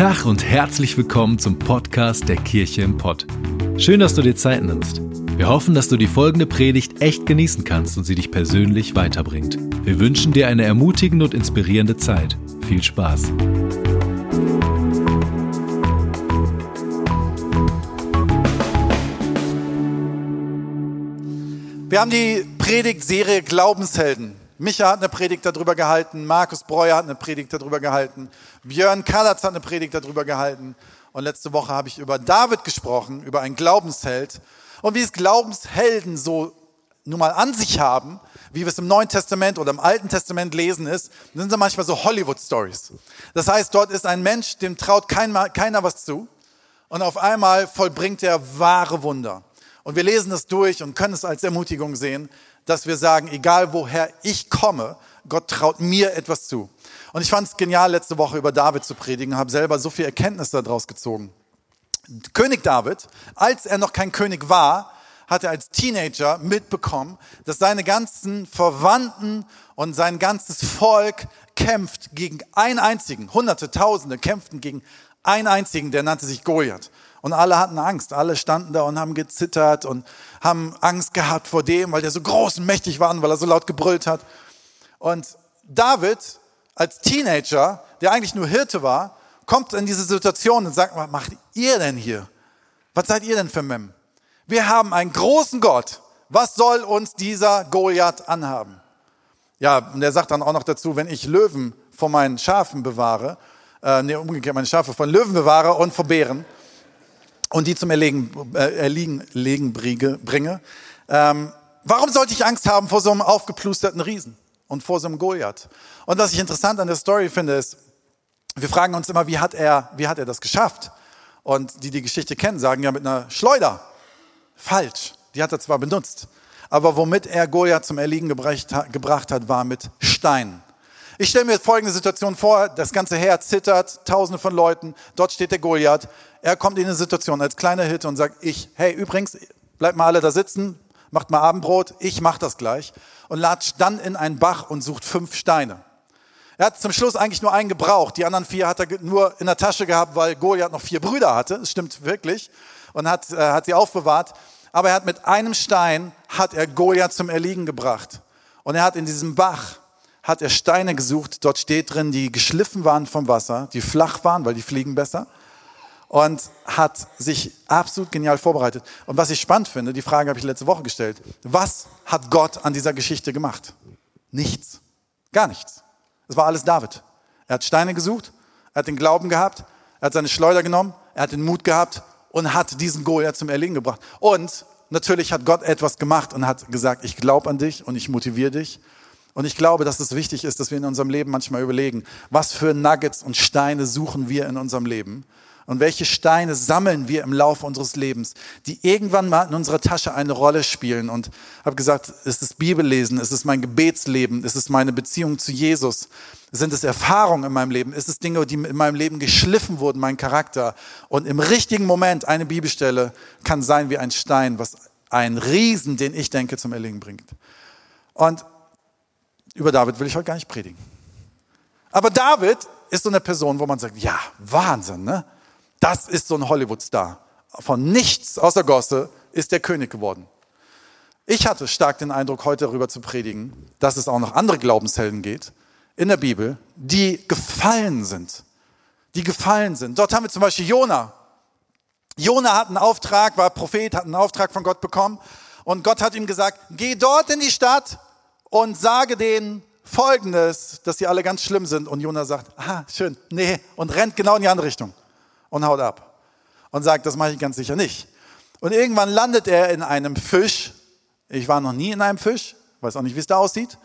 Tag und herzlich willkommen zum Podcast der Kirche im Pott. Schön, dass du dir Zeit nimmst. Wir hoffen, dass du die folgende Predigt echt genießen kannst und sie dich persönlich weiterbringt. Wir wünschen dir eine ermutigende und inspirierende Zeit. Viel Spaß. Wir haben die Predigtserie Glaubenshelden. Micha hat eine Predigt darüber gehalten, Markus Breuer hat eine Predigt darüber gehalten, Björn Kallatz hat eine Predigt darüber gehalten und letzte Woche habe ich über David gesprochen, über einen Glaubensheld und wie es Glaubenshelden so nun mal an sich haben, wie wir es im Neuen Testament oder im Alten Testament lesen ist, sind sie manchmal so Hollywood-Stories. Das heißt, dort ist ein Mensch, dem traut keiner, keiner was zu und auf einmal vollbringt er wahre Wunder. Und wir lesen es durch und können es als Ermutigung sehen, dass wir sagen, egal woher ich komme, Gott traut mir etwas zu. Und ich fand es genial, letzte Woche über David zu predigen, habe selber so viel Erkenntnis daraus gezogen. König David, als er noch kein König war, hat er als Teenager mitbekommen, dass seine ganzen Verwandten und sein ganzes Volk kämpft gegen einen einzigen. Hunderte, Tausende kämpften gegen einen einzigen, der nannte sich Goliath. Und alle hatten Angst. Alle standen da und haben gezittert und haben Angst gehabt vor dem, weil der so groß und mächtig war und weil er so laut gebrüllt hat. Und David als Teenager, der eigentlich nur Hirte war, kommt in diese Situation und sagt, was macht ihr denn hier? Was seid ihr denn für Mem? Wir haben einen großen Gott. Was soll uns dieser Goliath anhaben? Ja, und er sagt dann auch noch dazu, wenn ich Löwen vor meinen Schafen bewahre, äh, nee, umgekehrt meine Schafe von Löwen bewahre und vor Bären, und die zum Erlegen, äh, Erliegen legen bringe. Ähm, warum sollte ich Angst haben vor so einem aufgeplusterten Riesen und vor so einem Goliath? Und was ich interessant an der Story finde, ist, wir fragen uns immer, wie hat er, wie hat er das geschafft? Und die die Geschichte kennen, sagen ja mit einer Schleuder. Falsch. Die hat er zwar benutzt, aber womit er Goliath zum Erliegen gebracht hat, war mit Steinen. Ich stelle mir folgende Situation vor, das ganze Heer zittert, tausende von Leuten, dort steht der Goliath, er kommt in eine Situation als kleiner Hitte und sagt, ich, hey, übrigens, bleibt mal alle da sitzen, macht mal Abendbrot, ich mach das gleich und latscht dann in einen Bach und sucht fünf Steine. Er hat zum Schluss eigentlich nur einen gebraucht, die anderen vier hat er nur in der Tasche gehabt, weil Goliath noch vier Brüder hatte, das stimmt wirklich, und hat, äh, hat sie aufbewahrt. Aber er hat mit einem Stein, hat er Goliath zum Erliegen gebracht. Und er hat in diesem Bach hat er Steine gesucht. Dort steht drin, die geschliffen waren vom Wasser, die flach waren, weil die fliegen besser. Und hat sich absolut genial vorbereitet. Und was ich spannend finde, die Frage habe ich letzte Woche gestellt. Was hat Gott an dieser Geschichte gemacht? Nichts. Gar nichts. Es war alles David. Er hat Steine gesucht, er hat den Glauben gehabt, er hat seine Schleuder genommen, er hat den Mut gehabt und hat diesen Goliath zum Erliegen gebracht. Und natürlich hat Gott etwas gemacht und hat gesagt, ich glaube an dich und ich motiviere dich und ich glaube, dass es wichtig ist, dass wir in unserem Leben manchmal überlegen, was für Nuggets und Steine suchen wir in unserem Leben und welche Steine sammeln wir im Laufe unseres Lebens, die irgendwann mal in unserer Tasche eine Rolle spielen. Und habe gesagt, ist es ist es mein Gebetsleben, ist es meine Beziehung zu Jesus, sind es Erfahrungen in meinem Leben, ist es Dinge, die in meinem Leben geschliffen wurden, mein Charakter. Und im richtigen Moment eine Bibelstelle kann sein wie ein Stein, was einen Riesen, den ich denke, zum Erlegen bringt. Und über David will ich heute gar nicht predigen. Aber David ist so eine Person, wo man sagt, ja, Wahnsinn, ne? Das ist so ein Hollywood-Star. Von nichts außer Gosse ist der König geworden. Ich hatte stark den Eindruck, heute darüber zu predigen, dass es auch noch andere Glaubenshelden geht in der Bibel, die gefallen sind. Die gefallen sind. Dort haben wir zum Beispiel Jona. Jona hat einen Auftrag, war Prophet, hat einen Auftrag von Gott bekommen und Gott hat ihm gesagt, geh dort in die Stadt und sage denen Folgendes, dass sie alle ganz schlimm sind. Und Jonah sagt, ah, schön, nee, und rennt genau in die andere Richtung und haut ab. Und sagt, das mache ich ganz sicher nicht. Und irgendwann landet er in einem Fisch. Ich war noch nie in einem Fisch, weiß auch nicht, wie es da aussieht.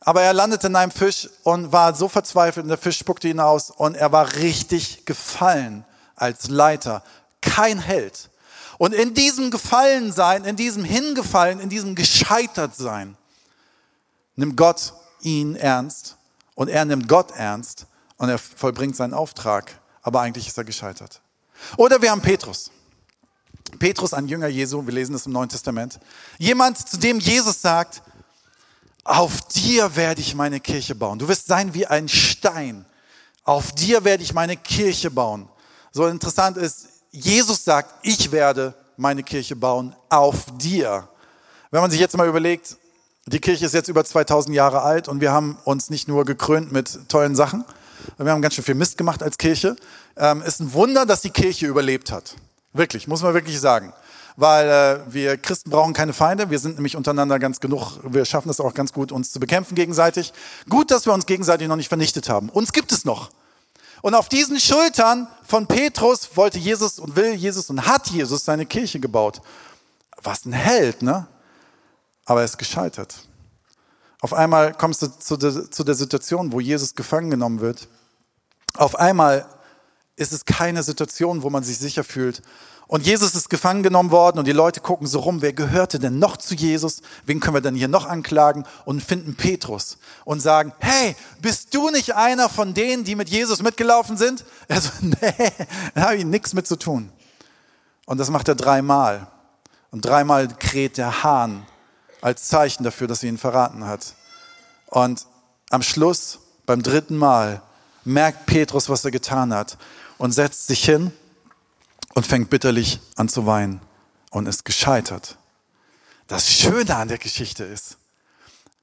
Aber er landete in einem Fisch und war so verzweifelt und der Fisch spuckte ihn aus und er war richtig gefallen als Leiter. Kein Held. Und in diesem Gefallensein, in diesem Hingefallen, in diesem Gescheitertsein, nimmt Gott ihn ernst und er nimmt Gott ernst und er vollbringt seinen Auftrag, aber eigentlich ist er gescheitert. Oder wir haben Petrus. Petrus, ein Jünger Jesu, wir lesen das im Neuen Testament. Jemand, zu dem Jesus sagt, auf dir werde ich meine Kirche bauen. Du wirst sein wie ein Stein Auf dir werde ich meine Kirche bauen. So interessant ist, Jesus sagt, ich werde meine Kirche bauen auf dir. Wenn man sich jetzt mal überlegt, die Kirche ist jetzt über 2000 Jahre alt und wir haben uns nicht nur gekrönt mit tollen Sachen, wir haben ganz schön viel Mist gemacht als Kirche. Ähm, ist ein Wunder, dass die Kirche überlebt hat. Wirklich, muss man wirklich sagen. Weil äh, wir Christen brauchen keine Feinde. Wir sind nämlich untereinander ganz genug. Wir schaffen es auch ganz gut, uns zu bekämpfen gegenseitig. Gut, dass wir uns gegenseitig noch nicht vernichtet haben. Uns gibt es noch. Und auf diesen Schultern von Petrus wollte Jesus und will Jesus und hat Jesus seine Kirche gebaut. Was ein Held, ne? Aber er ist gescheitert. Auf einmal kommst du zu der, zu der Situation, wo Jesus gefangen genommen wird. Auf einmal ist es keine Situation, wo man sich sicher fühlt. Und Jesus ist gefangen genommen worden und die Leute gucken so rum, wer gehörte denn noch zu Jesus? Wen können wir denn hier noch anklagen? Und finden Petrus und sagen, hey, bist du nicht einer von denen, die mit Jesus mitgelaufen sind? Er so, nee, da habe ich nichts mit zu tun. Und das macht er dreimal. Und dreimal kräht der Hahn als Zeichen dafür, dass er ihn verraten hat. Und am Schluss, beim dritten Mal, merkt Petrus, was er getan hat und setzt sich hin und fängt bitterlich an zu weinen und ist gescheitert. Das Schöne an der Geschichte ist,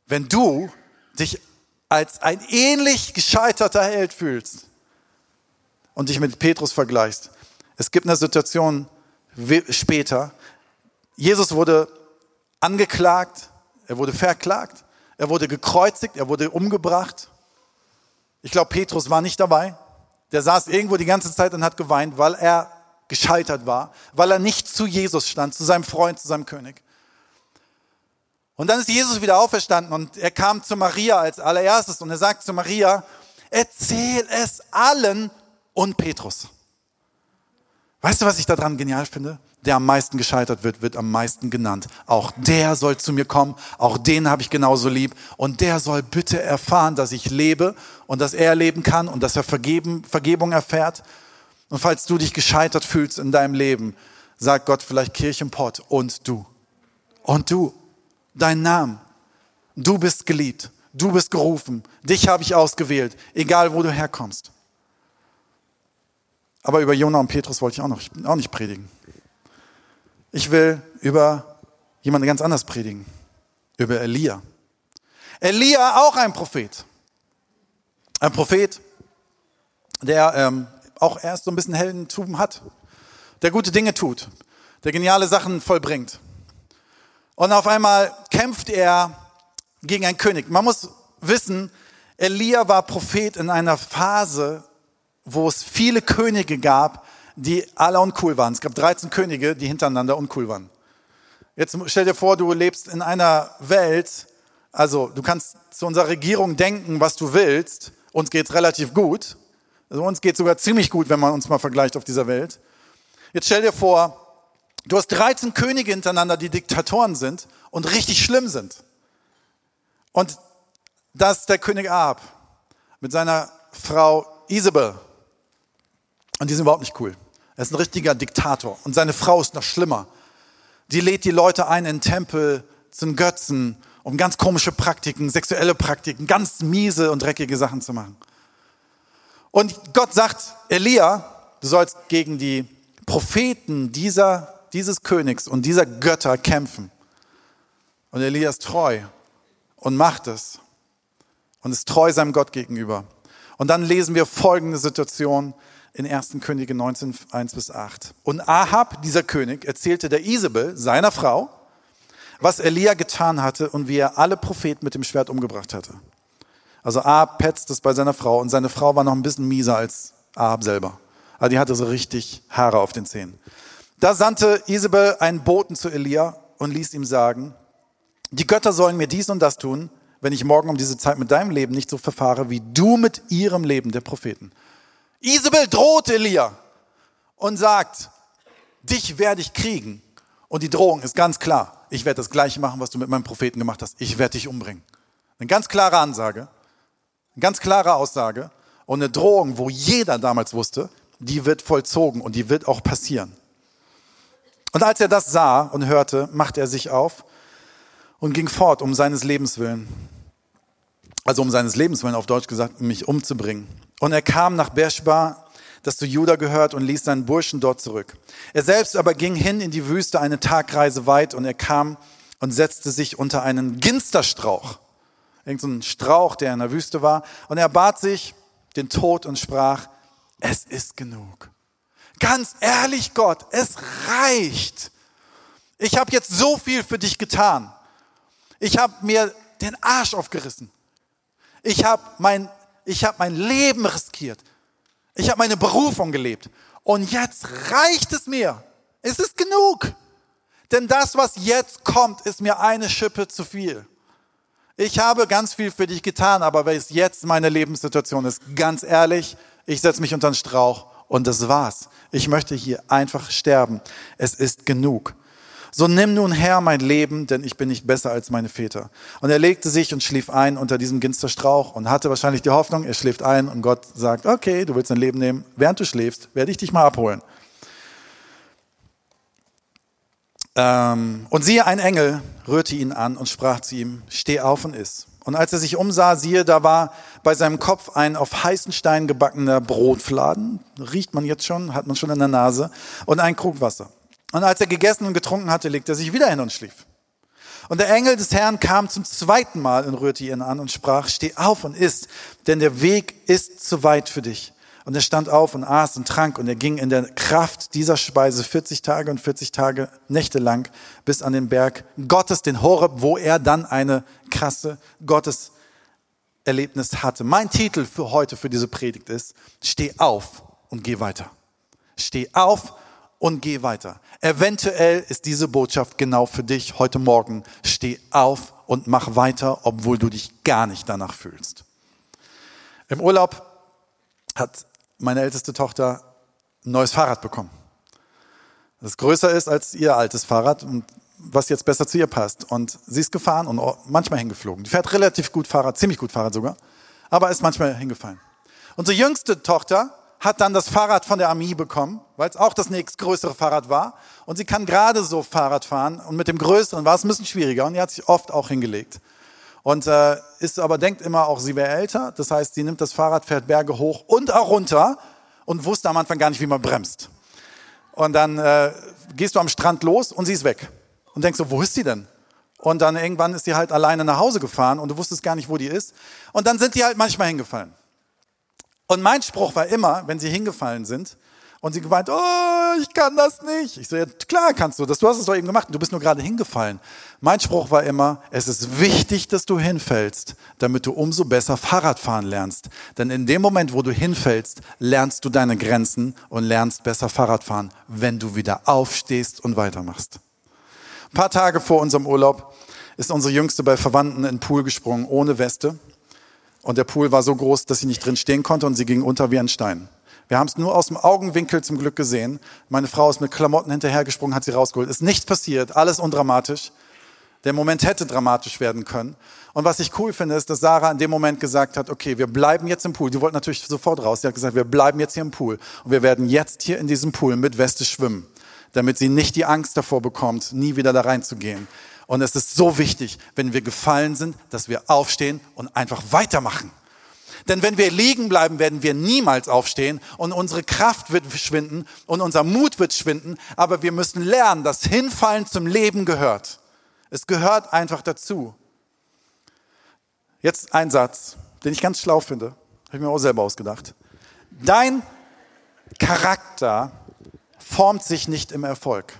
wenn du dich als ein ähnlich gescheiterter Held fühlst und dich mit Petrus vergleichst. Es gibt eine Situation später. Jesus wurde angeklagt, er wurde verklagt, er wurde gekreuzigt, er wurde umgebracht. Ich glaube, Petrus war nicht dabei. Der saß irgendwo die ganze Zeit und hat geweint, weil er gescheitert war, weil er nicht zu Jesus stand, zu seinem Freund, zu seinem König. Und dann ist Jesus wieder auferstanden und er kam zu Maria als allererstes und er sagt zu Maria, erzähl es allen und Petrus. Weißt du, was ich daran genial finde? Der am meisten gescheitert wird, wird am meisten genannt. Auch der soll zu mir kommen, auch den habe ich genauso lieb und der soll bitte erfahren, dass ich lebe und dass er leben kann und dass er Vergeben, Vergebung erfährt und falls du dich gescheitert fühlst in deinem Leben, sagt Gott vielleicht Kirchenpott und du. Und du, dein Name. Du bist geliebt. Du bist gerufen. Dich habe ich ausgewählt, egal wo du herkommst. Aber über Jona und Petrus wollte ich auch, noch, auch nicht predigen. Ich will über jemanden ganz anders predigen. Über Elia. Elia, auch ein Prophet. Ein Prophet, der ähm, auch erst so ein bisschen Heldentum hat, der gute Dinge tut, der geniale Sachen vollbringt. Und auf einmal kämpft er gegen einen König. Man muss wissen, Elia war Prophet in einer Phase, wo es viele Könige gab, die alle uncool waren. Es gab 13 Könige, die hintereinander uncool waren. Jetzt stell dir vor, du lebst in einer Welt, also du kannst zu unserer Regierung denken, was du willst, uns geht's relativ gut. Also uns geht sogar ziemlich gut, wenn man uns mal vergleicht auf dieser Welt. Jetzt stell dir vor, du hast 13 Könige hintereinander, die Diktatoren sind und richtig schlimm sind. Und das ist der König Ahab mit seiner Frau Isabel. Und die sind überhaupt nicht cool. Er ist ein richtiger Diktator. Und seine Frau ist noch schlimmer. Die lädt die Leute ein in den Tempel, zum Götzen, um ganz komische Praktiken, sexuelle Praktiken, ganz miese und dreckige Sachen zu machen. Und Gott sagt, Elia, du sollst gegen die Propheten dieser, dieses Königs und dieser Götter kämpfen. Und Elia ist treu und macht es und ist treu seinem Gott gegenüber. Und dann lesen wir folgende Situation in 1. Könige 19, 1 bis 8. Und Ahab, dieser König, erzählte der Isabel, seiner Frau, was Elia getan hatte und wie er alle Propheten mit dem Schwert umgebracht hatte. Also Ahab petzt es bei seiner Frau und seine Frau war noch ein bisschen mieser als Ahab selber. Also die hatte so richtig Haare auf den Zähnen. Da sandte Isabel einen Boten zu Elia und ließ ihm sagen, die Götter sollen mir dies und das tun, wenn ich morgen um diese Zeit mit deinem Leben nicht so verfahre, wie du mit ihrem Leben der Propheten. Isabel droht Elia und sagt, dich werde ich kriegen. Und die Drohung ist ganz klar. Ich werde das Gleiche machen, was du mit meinem Propheten gemacht hast. Ich werde dich umbringen. Eine ganz klare Ansage. Eine ganz klare Aussage und eine Drohung, wo jeder damals wusste, die wird vollzogen und die wird auch passieren. Und als er das sah und hörte, machte er sich auf und ging fort, um seines Lebens willen. Also um seines Lebens willen, auf Deutsch gesagt, mich umzubringen. Und er kam nach Beersheba, das zu Juda gehört, und ließ seinen Burschen dort zurück. Er selbst aber ging hin in die Wüste eine Tagreise weit und er kam und setzte sich unter einen Ginsterstrauch. Irgend so Strauch, der in der Wüste war. Und er bat sich den Tod und sprach, es ist genug. Ganz ehrlich, Gott, es reicht. Ich habe jetzt so viel für dich getan. Ich habe mir den Arsch aufgerissen. Ich habe mein, hab mein Leben riskiert. Ich habe meine Berufung gelebt. Und jetzt reicht es mir. Es ist genug. Denn das, was jetzt kommt, ist mir eine Schippe zu viel. Ich habe ganz viel für dich getan, aber weil es jetzt meine Lebenssituation ist, ganz ehrlich, ich setze mich unter den Strauch und das war's. Ich möchte hier einfach sterben. Es ist genug. So nimm nun her mein Leben, denn ich bin nicht besser als meine Väter. Und er legte sich und schlief ein unter diesem Ginsterstrauch und hatte wahrscheinlich die Hoffnung, er schläft ein und Gott sagt, okay, du willst dein Leben nehmen. Während du schläfst, werde ich dich mal abholen. Ähm, und siehe, ein Engel rührte ihn an und sprach zu ihm, steh auf und iss. Und als er sich umsah, siehe, da war bei seinem Kopf ein auf heißen Stein gebackener Brotfladen, riecht man jetzt schon, hat man schon in der Nase, und ein Krug Wasser. Und als er gegessen und getrunken hatte, legte er sich wieder hin und schlief. Und der Engel des Herrn kam zum zweiten Mal und rührte ihn an und sprach, steh auf und iss, denn der Weg ist zu weit für dich. Und er stand auf und aß und trank und er ging in der Kraft dieser Speise 40 Tage und 40 Tage Nächte lang bis an den Berg Gottes, den Horeb, wo er dann eine krasse Gotteserlebnis hatte. Mein Titel für heute, für diese Predigt ist, steh auf und geh weiter. Steh auf und geh weiter. Eventuell ist diese Botschaft genau für dich heute Morgen. Steh auf und mach weiter, obwohl du dich gar nicht danach fühlst. Im Urlaub hat meine älteste Tochter ein neues Fahrrad bekommen. Das größer ist als ihr altes Fahrrad und was jetzt besser zu ihr passt. Und sie ist gefahren und manchmal hingeflogen. Die fährt relativ gut Fahrrad, ziemlich gut Fahrrad sogar, aber ist manchmal hingefallen. Unsere jüngste Tochter hat dann das Fahrrad von der Armee bekommen, weil es auch das nächstgrößere Fahrrad war. Und sie kann gerade so Fahrrad fahren. Und mit dem größeren war es ein bisschen schwieriger. Und die hat sich oft auch hingelegt. Und äh, ist aber denkt immer auch, sie wäre älter. Das heißt, sie nimmt das Fahrrad, fährt Berge hoch und auch runter und wusste am Anfang gar nicht, wie man bremst. Und dann äh, gehst du am Strand los und sie ist weg. Und denkst so, wo ist sie denn? Und dann irgendwann ist sie halt alleine nach Hause gefahren und du wusstest gar nicht, wo die ist. Und dann sind die halt manchmal hingefallen. Und mein Spruch war immer, wenn sie hingefallen sind, und sie gemeint, oh, ich kann das nicht. Ich so, ja, klar kannst du das, du hast es doch eben gemacht, du bist nur gerade hingefallen. Mein Spruch war immer, es ist wichtig, dass du hinfällst, damit du umso besser Fahrrad fahren lernst. Denn in dem Moment, wo du hinfällst, lernst du deine Grenzen und lernst besser Fahrrad fahren, wenn du wieder aufstehst und weitermachst. Ein paar Tage vor unserem Urlaub ist unsere Jüngste bei Verwandten in den Pool gesprungen, ohne Weste. Und der Pool war so groß, dass sie nicht drin stehen konnte und sie ging unter wie ein Stein. Wir haben es nur aus dem Augenwinkel zum Glück gesehen. Meine Frau ist mit Klamotten hinterhergesprungen, hat sie rausgeholt. Ist nichts passiert, alles undramatisch. Der Moment hätte dramatisch werden können. Und was ich cool finde, ist, dass Sarah in dem Moment gesagt hat, okay, wir bleiben jetzt im Pool. Die wollte natürlich sofort raus. Sie hat gesagt, wir bleiben jetzt hier im Pool. Und wir werden jetzt hier in diesem Pool mit Weste schwimmen, damit sie nicht die Angst davor bekommt, nie wieder da reinzugehen. Und es ist so wichtig, wenn wir gefallen sind, dass wir aufstehen und einfach weitermachen. Denn wenn wir liegen bleiben, werden wir niemals aufstehen und unsere Kraft wird schwinden und unser Mut wird schwinden. Aber wir müssen lernen, dass Hinfallen zum Leben gehört. Es gehört einfach dazu. Jetzt ein Satz, den ich ganz schlau finde. Habe ich mir auch selber ausgedacht. Dein Charakter formt sich nicht im Erfolg.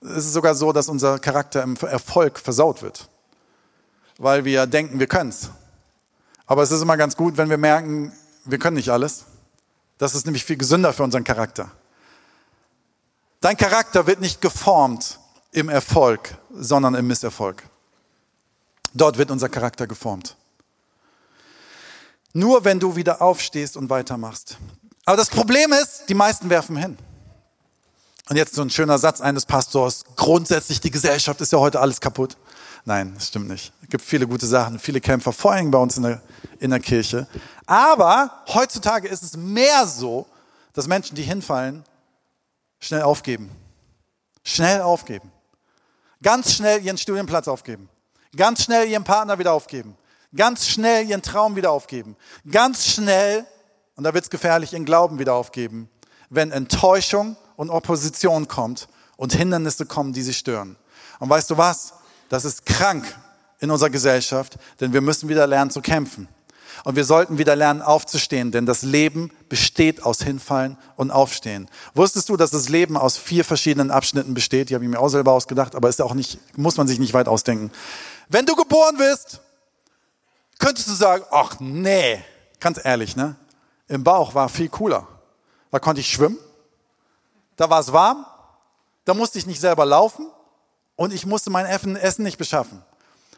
Es ist sogar so, dass unser Charakter im Erfolg versaut wird, weil wir denken, wir können es. Aber es ist immer ganz gut, wenn wir merken, wir können nicht alles. Das ist nämlich viel gesünder für unseren Charakter. Dein Charakter wird nicht geformt im Erfolg, sondern im Misserfolg. Dort wird unser Charakter geformt. Nur wenn du wieder aufstehst und weitermachst. Aber das Problem ist, die meisten werfen hin. Und jetzt so ein schöner Satz eines Pastors. Grundsätzlich, die Gesellschaft ist ja heute alles kaputt. Nein, das stimmt nicht. Es gibt viele gute Sachen, viele Kämpfer, vor allem bei uns in der, in der Kirche. Aber heutzutage ist es mehr so, dass Menschen, die hinfallen, schnell aufgeben. Schnell aufgeben. Ganz schnell ihren Studienplatz aufgeben. Ganz schnell ihren Partner wieder aufgeben. Ganz schnell ihren Traum wieder aufgeben. Ganz schnell, und da wird's gefährlich, ihren Glauben wieder aufgeben, wenn Enttäuschung und Opposition kommt und Hindernisse kommen, die sie stören. Und weißt du was? Das ist krank in unserer Gesellschaft, denn wir müssen wieder lernen zu kämpfen. Und wir sollten wieder lernen aufzustehen, denn das Leben besteht aus Hinfallen und Aufstehen. Wusstest du, dass das Leben aus vier verschiedenen Abschnitten besteht? Die habe ich mir auch selber ausgedacht, aber ist auch nicht, muss man sich nicht weit ausdenken. Wenn du geboren wirst, könntest du sagen, ach nee, ganz ehrlich, ne? Im Bauch war viel cooler. Da konnte ich schwimmen, da war es warm, da musste ich nicht selber laufen und ich musste mein Essen nicht beschaffen.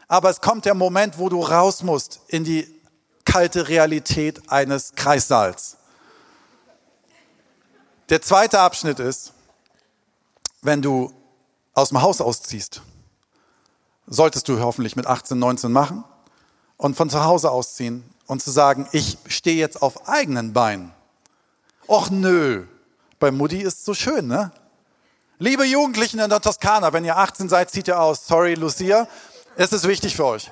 Aber es kommt der Moment, wo du raus musst in die kalte Realität eines Kreissaals. Der zweite Abschnitt ist, wenn du aus dem Haus ausziehst, solltest du hoffentlich mit 18, 19 machen und von zu Hause ausziehen und zu sagen, ich stehe jetzt auf eigenen Beinen. Och nö, bei Mutti ist so schön, ne? Liebe Jugendlichen in der Toskana, wenn ihr 18 seid, zieht ihr aus. Sorry, Lucia, es ist wichtig für euch.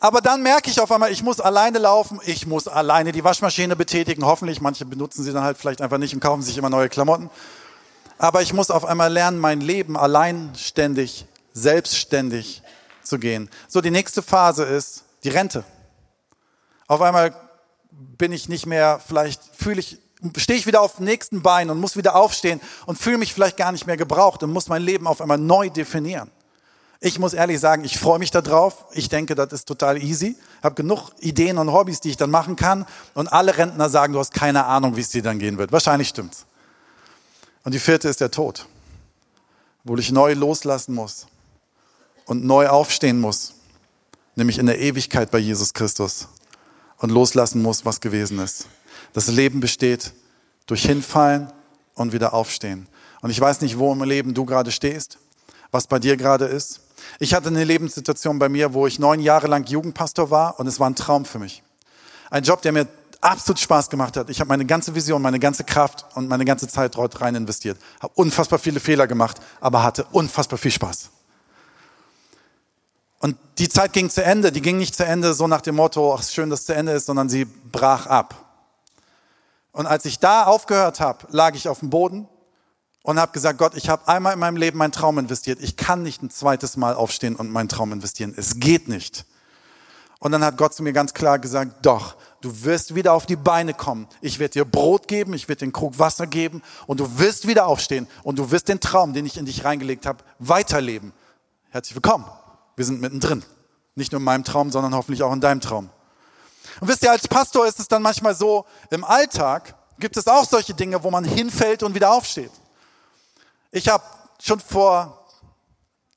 Aber dann merke ich auf einmal, ich muss alleine laufen, ich muss alleine die Waschmaschine betätigen. Hoffentlich, manche benutzen sie dann halt vielleicht einfach nicht und kaufen sich immer neue Klamotten. Aber ich muss auf einmal lernen, mein Leben alleinständig, selbstständig zu gehen. So, die nächste Phase ist die Rente. Auf einmal bin ich nicht mehr, vielleicht fühle ich, stehe ich wieder auf dem nächsten Bein und muss wieder aufstehen und fühle mich vielleicht gar nicht mehr gebraucht und muss mein Leben auf einmal neu definieren. Ich muss ehrlich sagen, ich freue mich darauf. Ich denke, das ist total easy. Habe genug Ideen und Hobbys, die ich dann machen kann. Und alle Rentner sagen, du hast keine Ahnung, wie es dir dann gehen wird. Wahrscheinlich stimmt's. Und die vierte ist der Tod, wo ich neu loslassen muss und neu aufstehen muss, nämlich in der Ewigkeit bei Jesus Christus und loslassen muss, was gewesen ist. Das Leben besteht durch Hinfallen und wieder aufstehen. Und ich weiß nicht, wo im Leben du gerade stehst, was bei dir gerade ist. Ich hatte eine Lebenssituation bei mir, wo ich neun Jahre lang Jugendpastor war und es war ein Traum für mich. Ein Job, der mir absolut Spaß gemacht hat. Ich habe meine ganze Vision, meine ganze Kraft und meine ganze Zeit dort rein investiert. Habe unfassbar viele Fehler gemacht, aber hatte unfassbar viel Spaß. Und die Zeit ging zu Ende. Die ging nicht zu Ende so nach dem Motto, ach schön, dass es zu Ende ist, sondern sie brach ab. Und als ich da aufgehört habe, lag ich auf dem Boden und habe gesagt, Gott, ich habe einmal in meinem Leben meinen Traum investiert. Ich kann nicht ein zweites Mal aufstehen und meinen Traum investieren. Es geht nicht. Und dann hat Gott zu mir ganz klar gesagt, doch, du wirst wieder auf die Beine kommen. Ich werde dir Brot geben, ich werde einen Krug Wasser geben und du wirst wieder aufstehen und du wirst den Traum, den ich in dich reingelegt habe, weiterleben. Herzlich willkommen. Wir sind mittendrin. Nicht nur in meinem Traum, sondern hoffentlich auch in deinem Traum. Und wisst ihr, als Pastor ist es dann manchmal so, im Alltag gibt es auch solche Dinge, wo man hinfällt und wieder aufsteht. Ich habe schon vor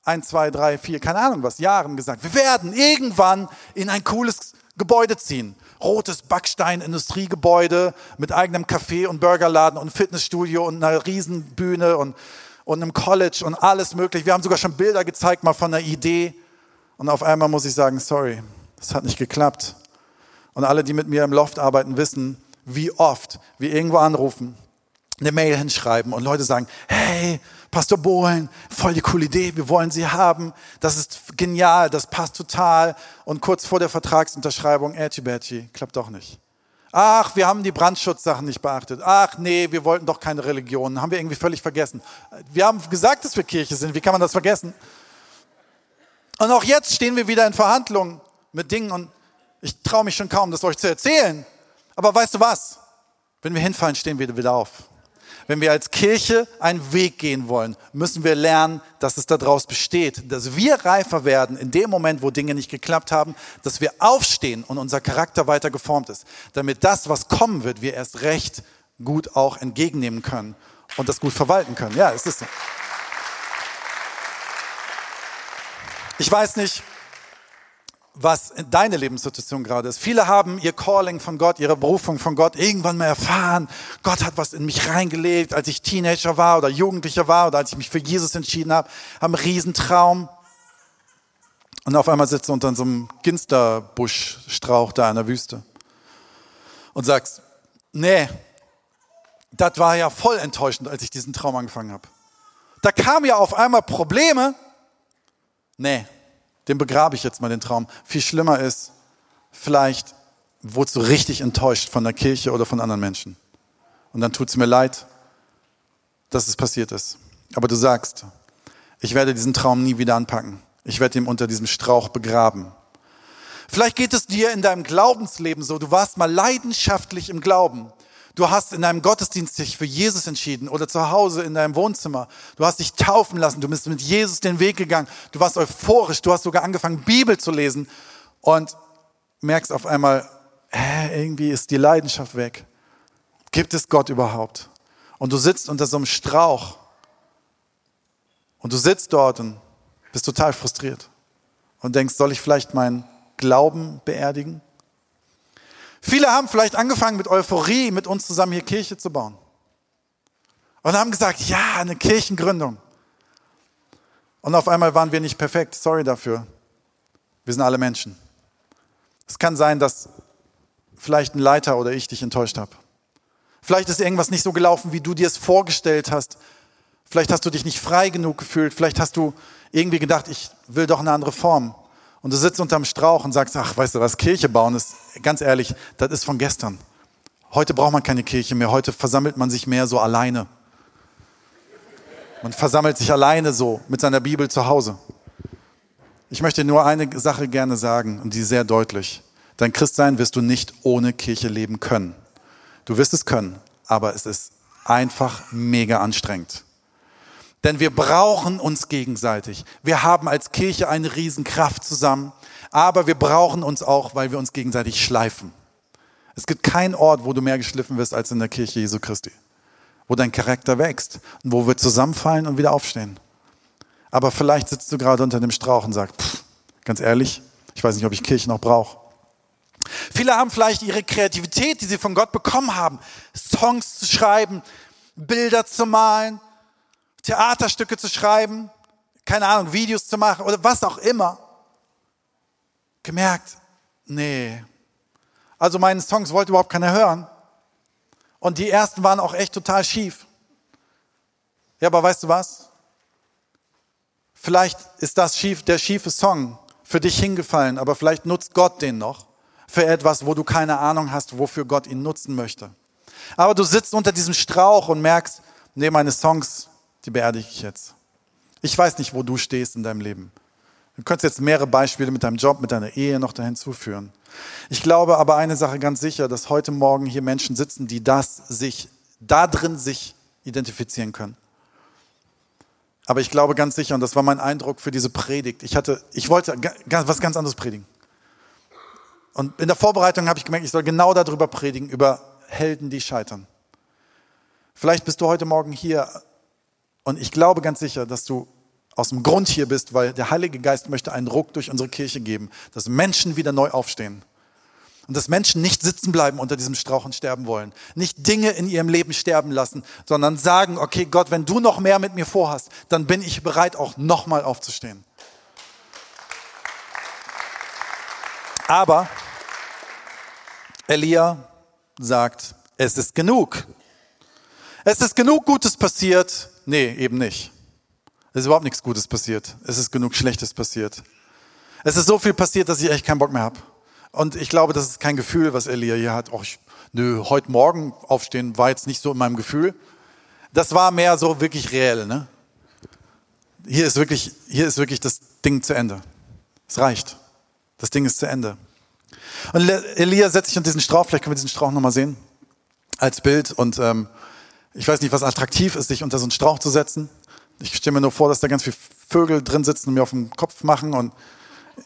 ein, zwei, drei, vier, keine Ahnung was, Jahren gesagt, wir werden irgendwann in ein cooles Gebäude ziehen. Rotes Backstein-Industriegebäude mit eigenem Café und Burgerladen und Fitnessstudio und einer Riesenbühne und, und einem College und alles mögliche. Wir haben sogar schon Bilder gezeigt, mal von einer Idee. Und auf einmal muss ich sagen, sorry, das hat nicht geklappt. Und alle, die mit mir im Loft arbeiten, wissen, wie oft wir irgendwo anrufen eine Mail hinschreiben und Leute sagen, hey, Pastor Bohlen, voll die coole Idee, wir wollen sie haben, das ist genial, das passt total. Und kurz vor der Vertragsunterschreibung, Ätchi klappt doch nicht. Ach, wir haben die Brandschutzsachen nicht beachtet. Ach nee, wir wollten doch keine Religion, haben wir irgendwie völlig vergessen. Wir haben gesagt, dass wir Kirche sind, wie kann man das vergessen? Und auch jetzt stehen wir wieder in Verhandlungen mit Dingen und ich traue mich schon kaum, das euch zu erzählen. Aber weißt du was? Wenn wir hinfallen, stehen wir wieder auf. Wenn wir als Kirche einen Weg gehen wollen, müssen wir lernen, dass es daraus besteht, dass wir reifer werden in dem Moment, wo Dinge nicht geklappt haben, dass wir aufstehen und unser Charakter weiter geformt ist, damit das, was kommen wird, wir erst recht gut auch entgegennehmen können und das gut verwalten können. Ja, es ist so. Ich weiß nicht, was deine Lebenssituation gerade ist. Viele haben ihr Calling von Gott, ihre Berufung von Gott irgendwann mal erfahren. Gott hat was in mich reingelegt, als ich Teenager war oder Jugendlicher war oder als ich mich für Jesus entschieden habe. Haben einen Riesentraum. Und auf einmal sitzt du unter so einem Ginsterbuschstrauch da in der Wüste und sagst, nee, das war ja voll enttäuschend, als ich diesen Traum angefangen habe. Da kamen ja auf einmal Probleme. Nee, Den begrabe ich jetzt mal den Traum. Viel schlimmer ist, vielleicht wurdest du richtig enttäuscht von der Kirche oder von anderen Menschen. Und dann tut es mir leid, dass es passiert ist. Aber du sagst, ich werde diesen Traum nie wieder anpacken. Ich werde ihn unter diesem Strauch begraben. Vielleicht geht es dir in deinem Glaubensleben so, du warst mal leidenschaftlich im Glauben. Du hast in deinem Gottesdienst dich für Jesus entschieden oder zu Hause in deinem Wohnzimmer. Du hast dich taufen lassen, du bist mit Jesus den Weg gegangen. Du warst euphorisch, du hast sogar angefangen, Bibel zu lesen und merkst auf einmal, hä, irgendwie ist die Leidenschaft weg. Gibt es Gott überhaupt? Und du sitzt unter so einem Strauch und du sitzt dort und bist total frustriert und denkst, soll ich vielleicht meinen Glauben beerdigen? Viele haben vielleicht angefangen mit Euphorie, mit uns zusammen hier Kirche zu bauen. Und haben gesagt, ja, eine Kirchengründung. Und auf einmal waren wir nicht perfekt. Sorry dafür. Wir sind alle Menschen. Es kann sein, dass vielleicht ein Leiter oder ich dich enttäuscht habe. Vielleicht ist irgendwas nicht so gelaufen, wie du dir es vorgestellt hast. Vielleicht hast du dich nicht frei genug gefühlt. Vielleicht hast du irgendwie gedacht, ich will doch eine andere Form. Und du sitzt unterm Strauch und sagst, ach, weißt du was, Kirche bauen ist, ganz ehrlich, das ist von gestern. Heute braucht man keine Kirche mehr. Heute versammelt man sich mehr so alleine. Man versammelt sich alleine so mit seiner Bibel zu Hause. Ich möchte nur eine Sache gerne sagen und die sehr deutlich. Dein Christsein wirst du nicht ohne Kirche leben können. Du wirst es können, aber es ist einfach mega anstrengend. Denn wir brauchen uns gegenseitig. Wir haben als Kirche eine Riesenkraft zusammen, aber wir brauchen uns auch, weil wir uns gegenseitig schleifen. Es gibt keinen Ort, wo du mehr geschliffen wirst als in der Kirche Jesu Christi, wo dein Charakter wächst und wo wir zusammenfallen und wieder aufstehen. Aber vielleicht sitzt du gerade unter dem Strauch und sagst, pff, ganz ehrlich, ich weiß nicht, ob ich Kirche noch brauche. Viele haben vielleicht ihre Kreativität, die sie von Gott bekommen haben, Songs zu schreiben, Bilder zu malen, Theaterstücke zu schreiben, keine Ahnung, Videos zu machen oder was auch immer. Gemerkt, nee. Also meine Songs wollte überhaupt keiner hören. Und die ersten waren auch echt total schief. Ja, aber weißt du was? Vielleicht ist das schief, der schiefe Song für dich hingefallen, aber vielleicht nutzt Gott den noch für etwas, wo du keine Ahnung hast, wofür Gott ihn nutzen möchte. Aber du sitzt unter diesem Strauch und merkst, nee, meine Songs, die beerdige ich jetzt. Ich weiß nicht, wo du stehst in deinem Leben. Du könntest jetzt mehrere Beispiele mit deinem Job, mit deiner Ehe noch da hinzuführen. Ich glaube aber eine Sache ganz sicher, dass heute Morgen hier Menschen sitzen, die das sich, da drin sich identifizieren können. Aber ich glaube ganz sicher, und das war mein Eindruck für diese Predigt, ich hatte, ich wollte was ganz anderes predigen. Und in der Vorbereitung habe ich gemerkt, ich soll genau darüber predigen, über Helden, die scheitern. Vielleicht bist du heute Morgen hier und ich glaube ganz sicher, dass du aus dem Grund hier bist, weil der Heilige Geist möchte einen Ruck durch unsere Kirche geben, dass Menschen wieder neu aufstehen. Und dass Menschen nicht sitzen bleiben unter diesem Strauch und sterben wollen. Nicht Dinge in ihrem Leben sterben lassen, sondern sagen, okay Gott, wenn du noch mehr mit mir vorhast, dann bin ich bereit, auch nochmal aufzustehen. Aber Elia sagt, es ist genug. Es ist genug Gutes passiert. Nee, eben nicht. Es ist überhaupt nichts Gutes passiert. Es ist genug Schlechtes passiert. Es ist so viel passiert, dass ich echt keinen Bock mehr habe. Und ich glaube, das ist kein Gefühl, was Elia hier hat. Och, nö, heute Morgen aufstehen war jetzt nicht so in meinem Gefühl. Das war mehr so wirklich reell. Ne? Hier, ist wirklich, hier ist wirklich das Ding zu Ende. Es reicht. Das Ding ist zu Ende. Und Elia setzt sich unter diesen Strauch, vielleicht können wir diesen Strauch nochmal sehen, als Bild. Und ähm, ich weiß nicht, was attraktiv ist, sich unter so einen Strauch zu setzen. Ich stelle mir nur vor, dass da ganz viele Vögel drin sitzen und mir auf den Kopf machen und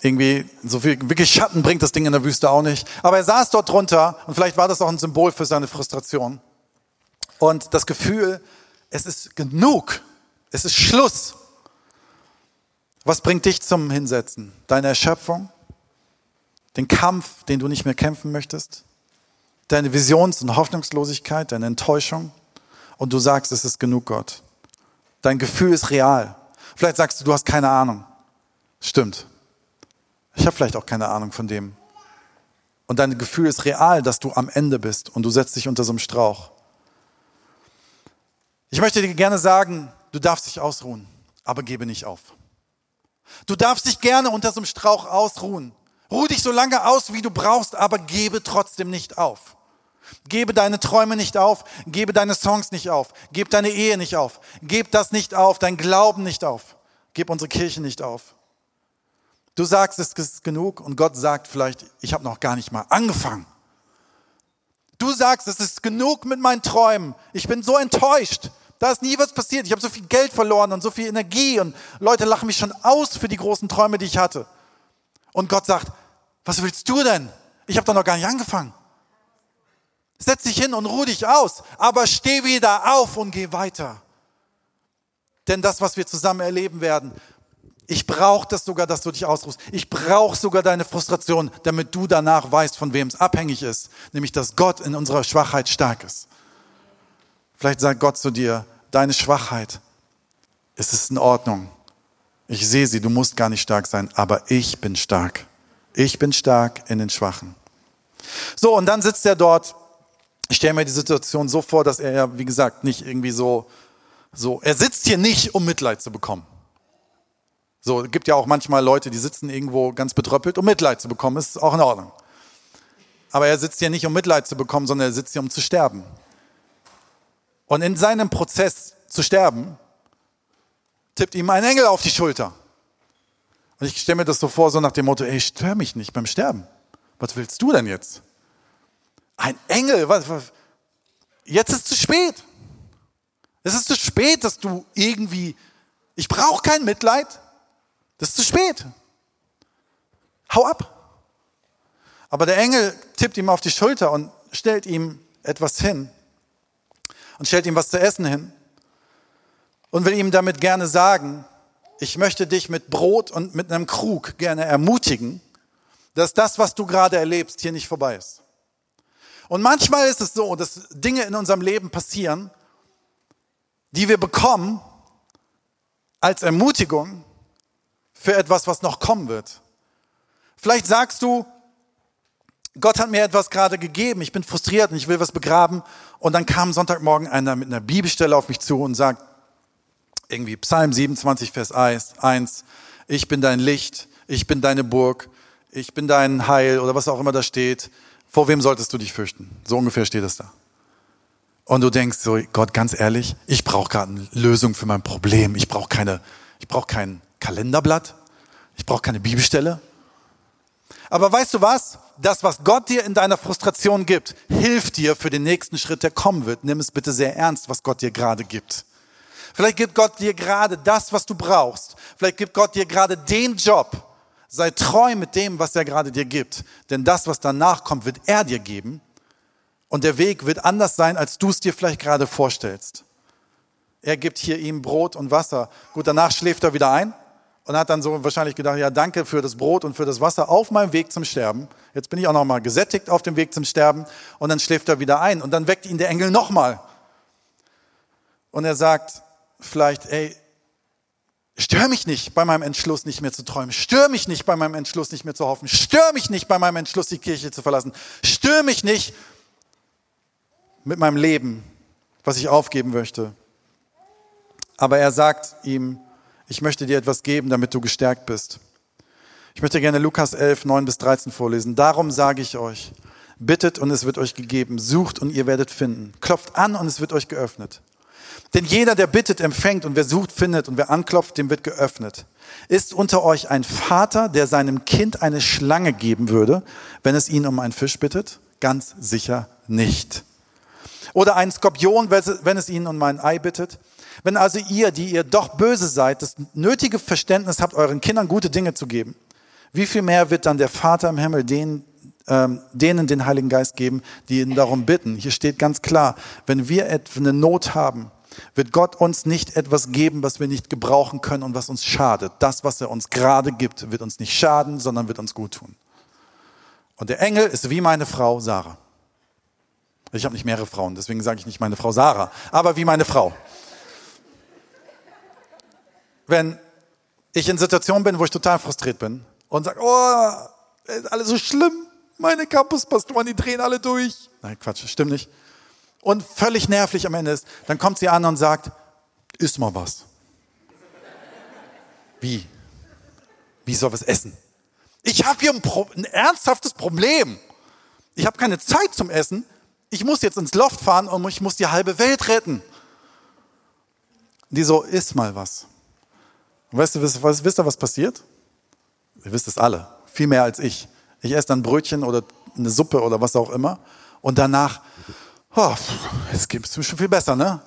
irgendwie so viel, wirklich Schatten bringt das Ding in der Wüste auch nicht. Aber er saß dort drunter und vielleicht war das auch ein Symbol für seine Frustration. Und das Gefühl, es ist genug. Es ist Schluss. Was bringt dich zum Hinsetzen? Deine Erschöpfung? den Kampf, den du nicht mehr kämpfen möchtest, deine Visions- und Hoffnungslosigkeit, deine Enttäuschung und du sagst, es ist genug, Gott. Dein Gefühl ist real. Vielleicht sagst du, du hast keine Ahnung. Stimmt. Ich habe vielleicht auch keine Ahnung von dem. Und dein Gefühl ist real, dass du am Ende bist und du setzt dich unter so einem Strauch. Ich möchte dir gerne sagen, du darfst dich ausruhen, aber gebe nicht auf. Du darfst dich gerne unter so einem Strauch ausruhen. Ruh dich so lange aus, wie du brauchst, aber gebe trotzdem nicht auf. Gebe deine Träume nicht auf, gebe deine Songs nicht auf, gebe deine Ehe nicht auf, gebe das nicht auf, dein Glauben nicht auf, gebe unsere Kirche nicht auf. Du sagst, es ist genug und Gott sagt vielleicht, ich habe noch gar nicht mal angefangen. Du sagst, es ist genug mit meinen Träumen. Ich bin so enttäuscht. Da ist nie was passiert. Ich habe so viel Geld verloren und so viel Energie und Leute lachen mich schon aus für die großen Träume, die ich hatte. Und Gott sagt, was willst du denn? Ich habe doch noch gar nicht angefangen. Setz dich hin und ruh dich aus, aber steh wieder auf und geh weiter. Denn das, was wir zusammen erleben werden, ich brauche das sogar, dass du dich ausruhst. Ich brauche sogar deine Frustration, damit du danach weißt, von wem es abhängig ist. Nämlich, dass Gott in unserer Schwachheit stark ist. Vielleicht sagt Gott zu dir, deine Schwachheit, es ist in Ordnung. Ich sehe sie, du musst gar nicht stark sein, aber ich bin stark. Ich bin stark in den Schwachen. So, und dann sitzt er dort. Ich stelle mir die Situation so vor, dass er ja, wie gesagt, nicht irgendwie so, so, er sitzt hier nicht, um Mitleid zu bekommen. So, es gibt ja auch manchmal Leute, die sitzen irgendwo ganz betröppelt, um Mitleid zu bekommen. Ist auch in Ordnung. Aber er sitzt hier nicht, um Mitleid zu bekommen, sondern er sitzt hier, um zu sterben. Und in seinem Prozess zu sterben, tippt ihm ein Engel auf die Schulter. Und ich stelle mir das so vor, so nach dem Motto, ey, stör mich nicht beim Sterben. Was willst du denn jetzt? Ein Engel, was, was? jetzt ist es zu spät. Es ist zu spät, dass du irgendwie, ich brauche kein Mitleid. Das ist zu spät. Hau ab. Aber der Engel tippt ihm auf die Schulter und stellt ihm etwas hin und stellt ihm was zu essen hin und will ihm damit gerne sagen, ich möchte dich mit Brot und mit einem Krug gerne ermutigen, dass das, was du gerade erlebst, hier nicht vorbei ist. Und manchmal ist es so, dass Dinge in unserem Leben passieren, die wir bekommen als Ermutigung für etwas, was noch kommen wird. Vielleicht sagst du, Gott hat mir etwas gerade gegeben, ich bin frustriert und ich will was begraben. Und dann kam Sonntagmorgen einer mit einer Bibelstelle auf mich zu und sagt, irgendwie Psalm 27, Vers 1, ich bin dein Licht, ich bin deine Burg, ich bin dein Heil oder was auch immer da steht. Vor wem solltest du dich fürchten? So ungefähr steht es da. Und du denkst so, Gott, ganz ehrlich, ich brauche gerade eine Lösung für mein Problem. Ich brauche keine, ich brauche kein Kalenderblatt. Ich brauche keine Bibelstelle. Aber weißt du was? Das, was Gott dir in deiner Frustration gibt, hilft dir für den nächsten Schritt, der kommen wird. Nimm es bitte sehr ernst, was Gott dir gerade gibt. Vielleicht gibt Gott dir gerade das, was du brauchst. Vielleicht gibt Gott dir gerade den Job. Sei treu mit dem, was er gerade dir gibt. Denn das, was danach kommt, wird er dir geben. Und der Weg wird anders sein, als du es dir vielleicht gerade vorstellst. Er gibt hier ihm Brot und Wasser. Gut, danach schläft er wieder ein und hat dann so wahrscheinlich gedacht, ja, danke für das Brot und für das Wasser auf meinem Weg zum Sterben. Jetzt bin ich auch noch mal gesättigt auf dem Weg zum Sterben und dann schläft er wieder ein und dann weckt ihn der Engel nochmal. Und er sagt, vielleicht, ey, stör mich nicht bei meinem Entschluss nicht mehr zu träumen, stör mich nicht bei meinem Entschluss nicht mehr zu hoffen, stör mich nicht bei meinem Entschluss die Kirche zu verlassen, stör mich nicht mit meinem Leben, was ich aufgeben möchte. Aber er sagt ihm, ich möchte dir etwas geben, damit du gestärkt bist. Ich möchte gerne Lukas 11, 9 bis 13 vorlesen. Darum sage ich euch, bittet und es wird euch gegeben, sucht und ihr werdet finden, klopft an und es wird euch geöffnet. Denn jeder, der bittet, empfängt und wer sucht, findet und wer anklopft, dem wird geöffnet. Ist unter euch ein Vater, der seinem Kind eine Schlange geben würde, wenn es ihn um einen Fisch bittet? Ganz sicher nicht. Oder ein Skorpion, wenn es ihn um ein Ei bittet? Wenn also ihr, die ihr doch böse seid, das nötige Verständnis habt, euren Kindern gute Dinge zu geben, wie viel mehr wird dann der Vater im Himmel denen ähm, denen den Heiligen Geist geben, die ihn darum bitten. Hier steht ganz klar, wenn wir eine Not haben, wird Gott uns nicht etwas geben, was wir nicht gebrauchen können und was uns schadet. Das, was er uns gerade gibt, wird uns nicht schaden, sondern wird uns gut tun. Und der Engel ist wie meine Frau Sarah. Ich habe nicht mehrere Frauen, deswegen sage ich nicht meine Frau Sarah, aber wie meine Frau. Wenn ich in Situationen bin, wo ich total frustriert bin und sage, oh, ist alles so schlimm, meine Campuspastoren, die drehen alle durch. Nein, Quatsch, stimmt nicht und völlig nervlich am Ende ist, dann kommt sie an und sagt, isst mal was. Wie? Wie soll was essen? Ich habe hier ein, ein ernsthaftes Problem. Ich habe keine Zeit zum Essen. Ich muss jetzt ins Loft fahren und ich muss die halbe Welt retten. Die so, isst mal was. Und weißt du, was, wisst ihr, was passiert? Ihr wisst es alle. Viel mehr als ich. Ich esse dann Brötchen oder eine Suppe oder was auch immer. Und danach, oh, es gibt es schon viel besser, ne?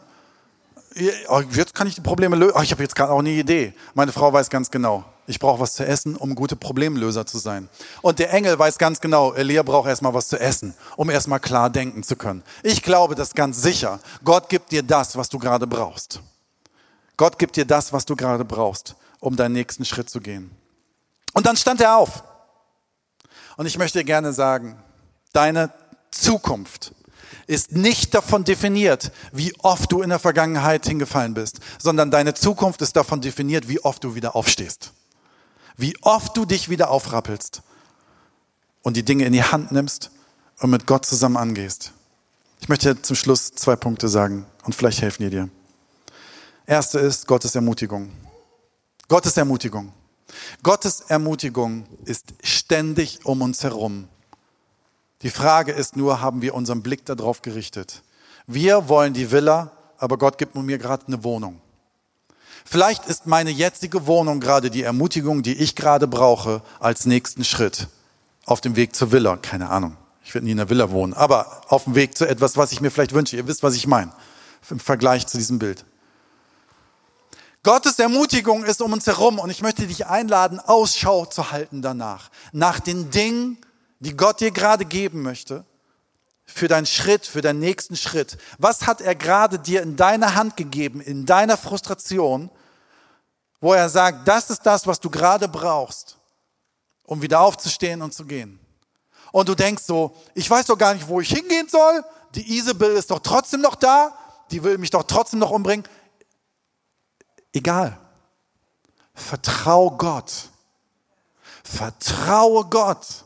Oh, jetzt kann ich die Probleme lösen. Oh, ich habe jetzt gerade auch eine Idee. Meine Frau weiß ganz genau, ich brauche was zu essen, um gute Problemlöser zu sein. Und der Engel weiß ganz genau, Elia braucht erstmal was zu essen, um erstmal klar denken zu können. Ich glaube das ganz sicher. Gott gibt dir das, was du gerade brauchst. Gott gibt dir das, was du gerade brauchst, um deinen nächsten Schritt zu gehen. Und dann stand er auf. Und ich möchte dir gerne sagen, deine Zukunft ist nicht davon definiert, wie oft du in der Vergangenheit hingefallen bist, sondern deine Zukunft ist davon definiert, wie oft du wieder aufstehst. Wie oft du dich wieder aufrappelst und die Dinge in die Hand nimmst und mit Gott zusammen angehst. Ich möchte zum Schluss zwei Punkte sagen und vielleicht helfen die dir. Erste ist Gottes Ermutigung. Gottes Ermutigung. Gottes Ermutigung ist ständig um uns herum. Die Frage ist nur, haben wir unseren Blick darauf gerichtet? Wir wollen die Villa, aber Gott gibt mir gerade eine Wohnung. Vielleicht ist meine jetzige Wohnung gerade die Ermutigung, die ich gerade brauche als nächsten Schritt auf dem Weg zur Villa. Keine Ahnung, ich werde nie in der Villa wohnen, aber auf dem Weg zu etwas, was ich mir vielleicht wünsche. Ihr wisst, was ich meine im Vergleich zu diesem Bild. Gottes Ermutigung ist um uns herum und ich möchte dich einladen, Ausschau zu halten danach. Nach den Dingen, die Gott dir gerade geben möchte, für deinen Schritt, für deinen nächsten Schritt. Was hat er gerade dir in deine Hand gegeben, in deiner Frustration, wo er sagt, das ist das, was du gerade brauchst, um wieder aufzustehen und zu gehen. Und du denkst so, ich weiß doch gar nicht, wo ich hingehen soll. Die Isabel ist doch trotzdem noch da. Die will mich doch trotzdem noch umbringen. Egal. Vertrau Gott. Vertraue Gott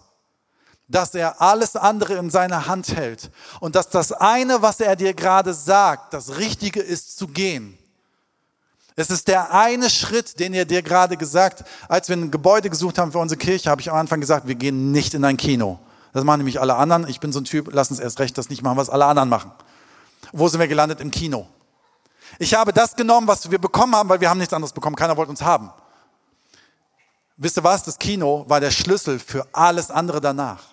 dass er alles andere in seiner Hand hält und dass das eine, was er dir gerade sagt, das Richtige ist zu gehen. Es ist der eine Schritt, den er dir gerade gesagt, als wir ein Gebäude gesucht haben für unsere Kirche, habe ich am Anfang gesagt, wir gehen nicht in ein Kino. Das machen nämlich alle anderen. Ich bin so ein Typ, lass uns erst recht das nicht machen, was alle anderen machen. Wo sind wir gelandet? Im Kino. Ich habe das genommen, was wir bekommen haben, weil wir haben nichts anderes bekommen. Keiner wollte uns haben. Wisst ihr was? Das Kino war der Schlüssel für alles andere danach.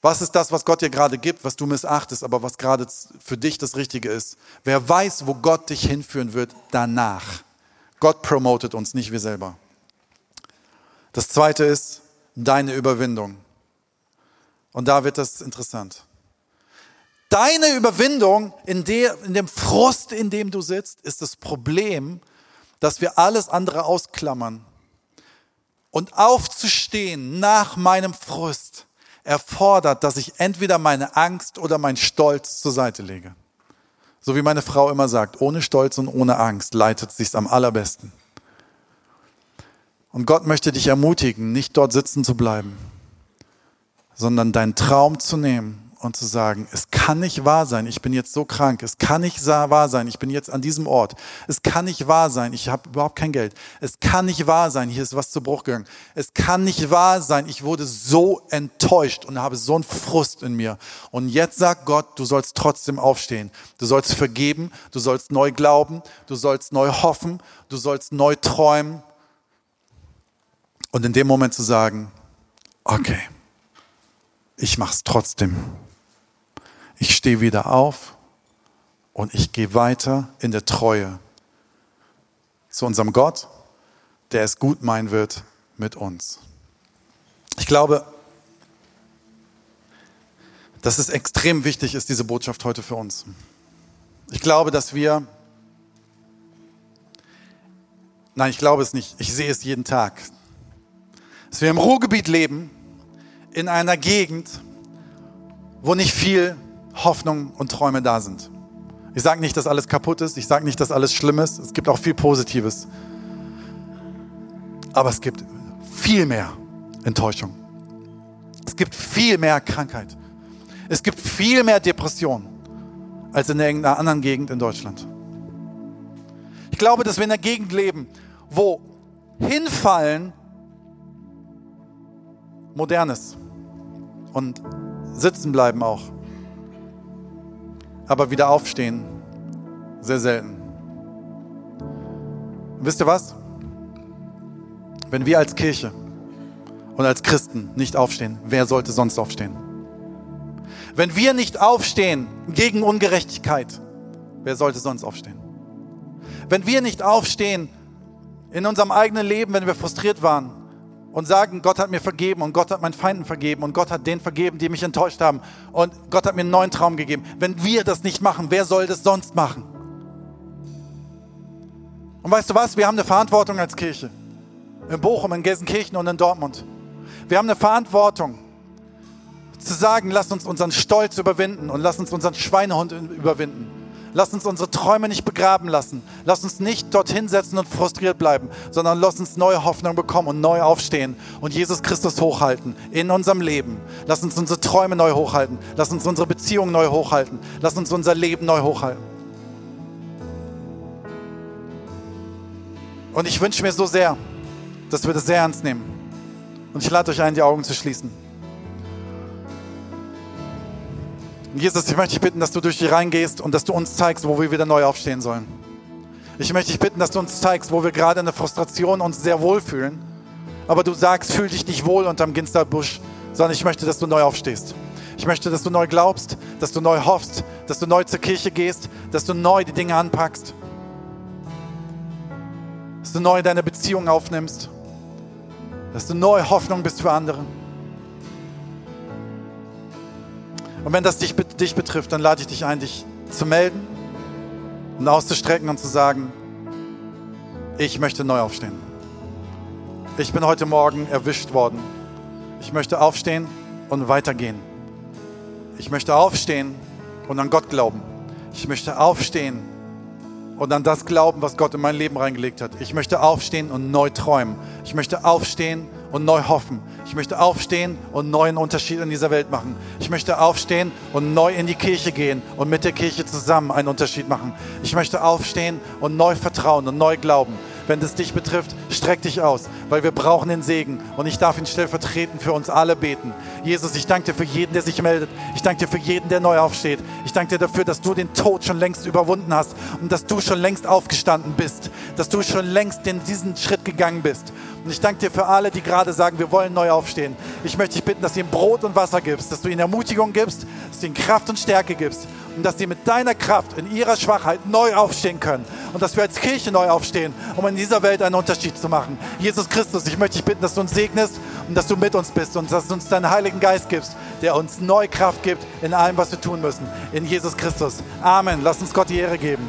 Was ist das, was Gott dir gerade gibt, was du missachtest, aber was gerade für dich das Richtige ist? Wer weiß, wo Gott dich hinführen wird danach? Gott promotet uns, nicht wir selber. Das zweite ist deine Überwindung. Und da wird das interessant. Deine Überwindung in, der, in dem Frust, in dem du sitzt, ist das Problem, dass wir alles andere ausklammern. Und aufzustehen nach meinem Frust erfordert, dass ich entweder meine Angst oder meinen Stolz zur Seite lege. So wie meine Frau immer sagt, ohne Stolz und ohne Angst leitet sich's am allerbesten. Und Gott möchte dich ermutigen, nicht dort sitzen zu bleiben, sondern deinen Traum zu nehmen und zu sagen, es kann nicht wahr sein, ich bin jetzt so krank, es kann nicht wahr sein, ich bin jetzt an diesem Ort, es kann nicht wahr sein, ich habe überhaupt kein Geld, es kann nicht wahr sein, hier ist was zu Bruch gegangen, es kann nicht wahr sein, ich wurde so enttäuscht und habe so einen Frust in mir. Und jetzt sagt Gott, du sollst trotzdem aufstehen, du sollst vergeben, du sollst neu glauben, du sollst neu hoffen, du sollst neu träumen. Und in dem Moment zu sagen, okay, ich mach's trotzdem ich stehe wieder auf und ich gehe weiter in der Treue zu unserem Gott, der es gut meinen wird mit uns. Ich glaube, dass es extrem wichtig ist, diese Botschaft heute für uns. Ich glaube, dass wir, nein, ich glaube es nicht, ich sehe es jeden Tag, dass wir im Ruhrgebiet leben, in einer Gegend, wo nicht viel Hoffnung und Träume da sind. Ich sage nicht, dass alles kaputt ist, ich sage nicht, dass alles schlimm ist, es gibt auch viel Positives. Aber es gibt viel mehr Enttäuschung. Es gibt viel mehr Krankheit. Es gibt viel mehr Depression als in irgendeiner anderen Gegend in Deutschland. Ich glaube, dass wir in einer Gegend leben, wo hinfallen Modernes und sitzen bleiben auch. Aber wieder aufstehen, sehr selten. Und wisst ihr was? Wenn wir als Kirche und als Christen nicht aufstehen, wer sollte sonst aufstehen? Wenn wir nicht aufstehen gegen Ungerechtigkeit, wer sollte sonst aufstehen? Wenn wir nicht aufstehen in unserem eigenen Leben, wenn wir frustriert waren und sagen, Gott hat mir vergeben und Gott hat meinen Feinden vergeben und Gott hat denen vergeben, die mich enttäuscht haben und Gott hat mir einen neuen Traum gegeben. Wenn wir das nicht machen, wer soll das sonst machen? Und weißt du was? Wir haben eine Verantwortung als Kirche. In Bochum, in Gelsenkirchen und in Dortmund. Wir haben eine Verantwortung zu sagen, lass uns unseren Stolz überwinden und lass uns unseren Schweinehund überwinden. Lass uns unsere Träume nicht begraben lassen. Lass uns nicht dorthin setzen und frustriert bleiben, sondern lass uns neue Hoffnung bekommen und neu aufstehen und Jesus Christus hochhalten in unserem Leben. Lass uns unsere Träume neu hochhalten. Lass uns unsere Beziehungen neu hochhalten. Lass uns unser Leben neu hochhalten. Und ich wünsche mir so sehr, dass wir das sehr ernst nehmen. Und ich lade euch ein, die Augen zu schließen. Jesus, ich möchte dich bitten, dass du durch die reingehst und dass du uns zeigst, wo wir wieder neu aufstehen sollen. Ich möchte dich bitten, dass du uns zeigst, wo wir gerade in der Frustration uns sehr wohl fühlen. Aber du sagst, fühl dich nicht wohl unterm Ginsterbusch, sondern ich möchte, dass du neu aufstehst. Ich möchte, dass du neu glaubst, dass du neu hoffst, dass du neu zur Kirche gehst, dass du neu die Dinge anpackst, dass du neu deine Beziehung aufnimmst, dass du neu Hoffnung bist für andere. Und wenn das dich, dich betrifft, dann lade ich dich ein, dich zu melden und auszustrecken und zu sagen, ich möchte neu aufstehen. Ich bin heute Morgen erwischt worden. Ich möchte aufstehen und weitergehen. Ich möchte aufstehen und an Gott glauben. Ich möchte aufstehen und an das glauben, was Gott in mein Leben reingelegt hat. Ich möchte aufstehen und neu träumen. Ich möchte aufstehen und neu hoffen. Ich möchte aufstehen und neuen Unterschied in dieser Welt machen. Ich möchte aufstehen und neu in die Kirche gehen und mit der Kirche zusammen einen Unterschied machen. Ich möchte aufstehen und neu vertrauen und neu glauben. Wenn das dich betrifft, streck dich aus, weil wir brauchen den Segen und ich darf ihn stellvertretend für uns alle beten. Jesus, ich danke dir für jeden, der sich meldet. Ich danke dir für jeden, der neu aufsteht. Ich danke dir dafür, dass du den Tod schon längst überwunden hast und dass du schon längst aufgestanden bist, dass du schon längst in diesen Schritt gegangen bist. Und ich danke dir für alle, die gerade sagen, wir wollen neu aufstehen. Ich möchte dich bitten, dass du ihnen Brot und Wasser gibst, dass du ihnen Ermutigung gibst, dass du ihnen Kraft und Stärke gibst und dass sie mit deiner Kraft in ihrer Schwachheit neu aufstehen können und dass wir als Kirche neu aufstehen, um in dieser Welt einen Unterschied zu machen. Jesus Christus, ich möchte dich bitten, dass du uns segnest und dass du mit uns bist und dass du uns deinen Heiligen Geist gibst, der uns neue Kraft gibt in allem, was wir tun müssen. In Jesus Christus. Amen. Lass uns Gott die Ehre geben.